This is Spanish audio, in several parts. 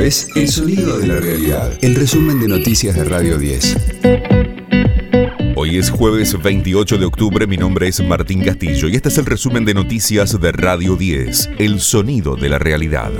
Es El Sonido de la Realidad, el resumen de noticias de Radio 10. Hoy es jueves 28 de octubre, mi nombre es Martín Castillo y este es el resumen de noticias de Radio 10, El Sonido de la Realidad.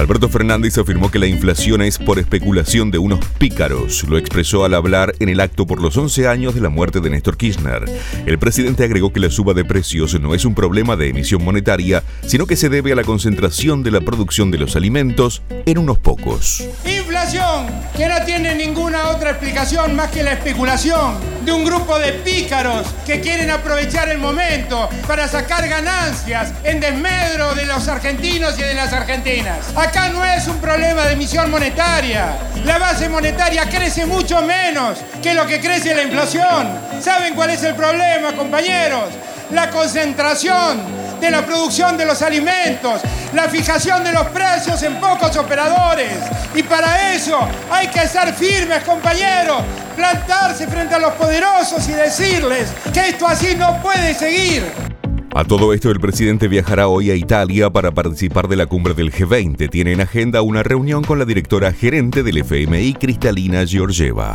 Alberto Fernández afirmó que la inflación es por especulación de unos pícaros. Lo expresó al hablar en el acto por los 11 años de la muerte de Néstor Kirchner. El presidente agregó que la suba de precios no es un problema de emisión monetaria, sino que se debe a la concentración de la producción de los alimentos en unos pocos. Inflación que no tiene ninguna otra explicación más que la especulación de un grupo de pícaros que quieren aprovechar el momento para sacar ganancias en desmedro de los argentinos y de las argentinas. Acá no es un problema de emisión monetaria. La base monetaria crece mucho menos que lo que crece la inflación. ¿Saben cuál es el problema, compañeros? La concentración de la producción de los alimentos, la fijación de los precios en pocos operadores. Y para eso hay que ser firmes, compañeros, plantarse frente a los poderosos y decirles que esto así no puede seguir. A todo esto, el presidente viajará hoy a Italia para participar de la cumbre del G20. Tiene en agenda una reunión con la directora gerente del FMI, Cristalina Georgieva.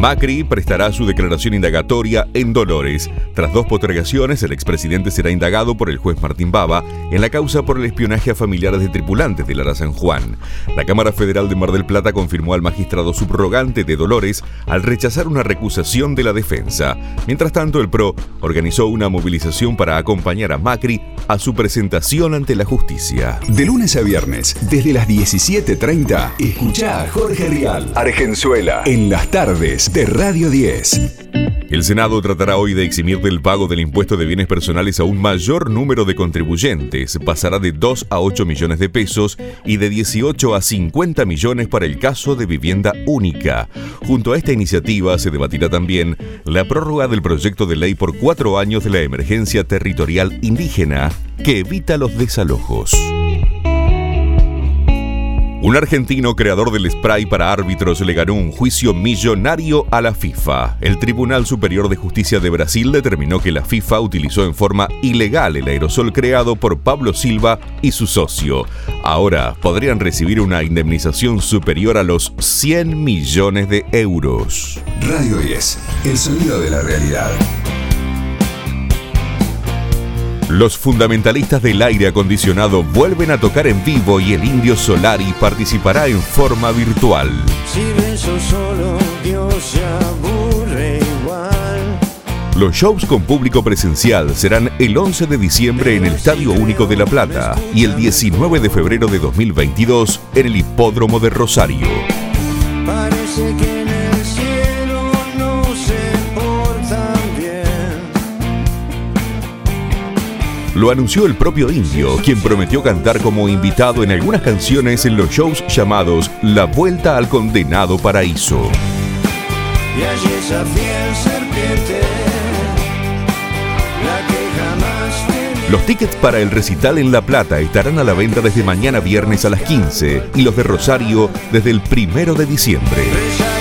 Macri prestará su declaración indagatoria en Dolores. Tras dos postergaciones, el expresidente será indagado por el juez Martín Baba en la causa por el espionaje a familiares de tripulantes de Lara San Juan. La Cámara Federal de Mar del Plata confirmó al magistrado subrogante de Dolores al rechazar una recusación de la defensa. Mientras tanto, el PRO organizó una movilización para acompañar a Macri a su presentación ante la justicia. De lunes a viernes, desde las 17.30, escucha a Jorge Rial, Argenzuela, en las tardes de Radio 10. El Senado tratará hoy de eximir del pago del impuesto de bienes personales a un mayor número de contribuyentes. Pasará de 2 a 8 millones de pesos y de 18 a 50 millones para el caso de vivienda única. Junto a esta iniciativa se debatirá también la prórroga del proyecto de ley por cuatro años de la emergencia territorial indígena que evita los desalojos. Un argentino creador del spray para árbitros le ganó un juicio millonario a la FIFA. El Tribunal Superior de Justicia de Brasil determinó que la FIFA utilizó en forma ilegal el aerosol creado por Pablo Silva y su socio. Ahora podrían recibir una indemnización superior a los 100 millones de euros. Radio 10, el sonido de la realidad. Los fundamentalistas del aire acondicionado vuelven a tocar en vivo y el Indio Solari participará en forma virtual. Los shows con público presencial serán el 11 de diciembre en el Estadio Único de La Plata y el 19 de febrero de 2022 en el Hipódromo de Rosario. Parece que Lo anunció el propio Indio, quien prometió cantar como invitado en algunas canciones en los shows llamados La Vuelta al Condenado Paraíso. Los tickets para el recital en La Plata estarán a la venta desde mañana viernes a las 15 y los de Rosario desde el primero de diciembre.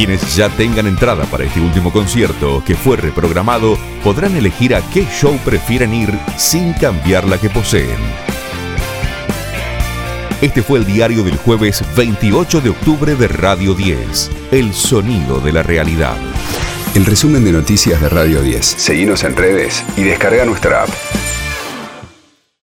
Quienes ya tengan entrada para este último concierto, que fue reprogramado, podrán elegir a qué show prefieren ir sin cambiar la que poseen. Este fue el diario del jueves 28 de octubre de Radio 10, El Sonido de la Realidad. El resumen de noticias de Radio 10. Seguimos en redes y descarga nuestra app.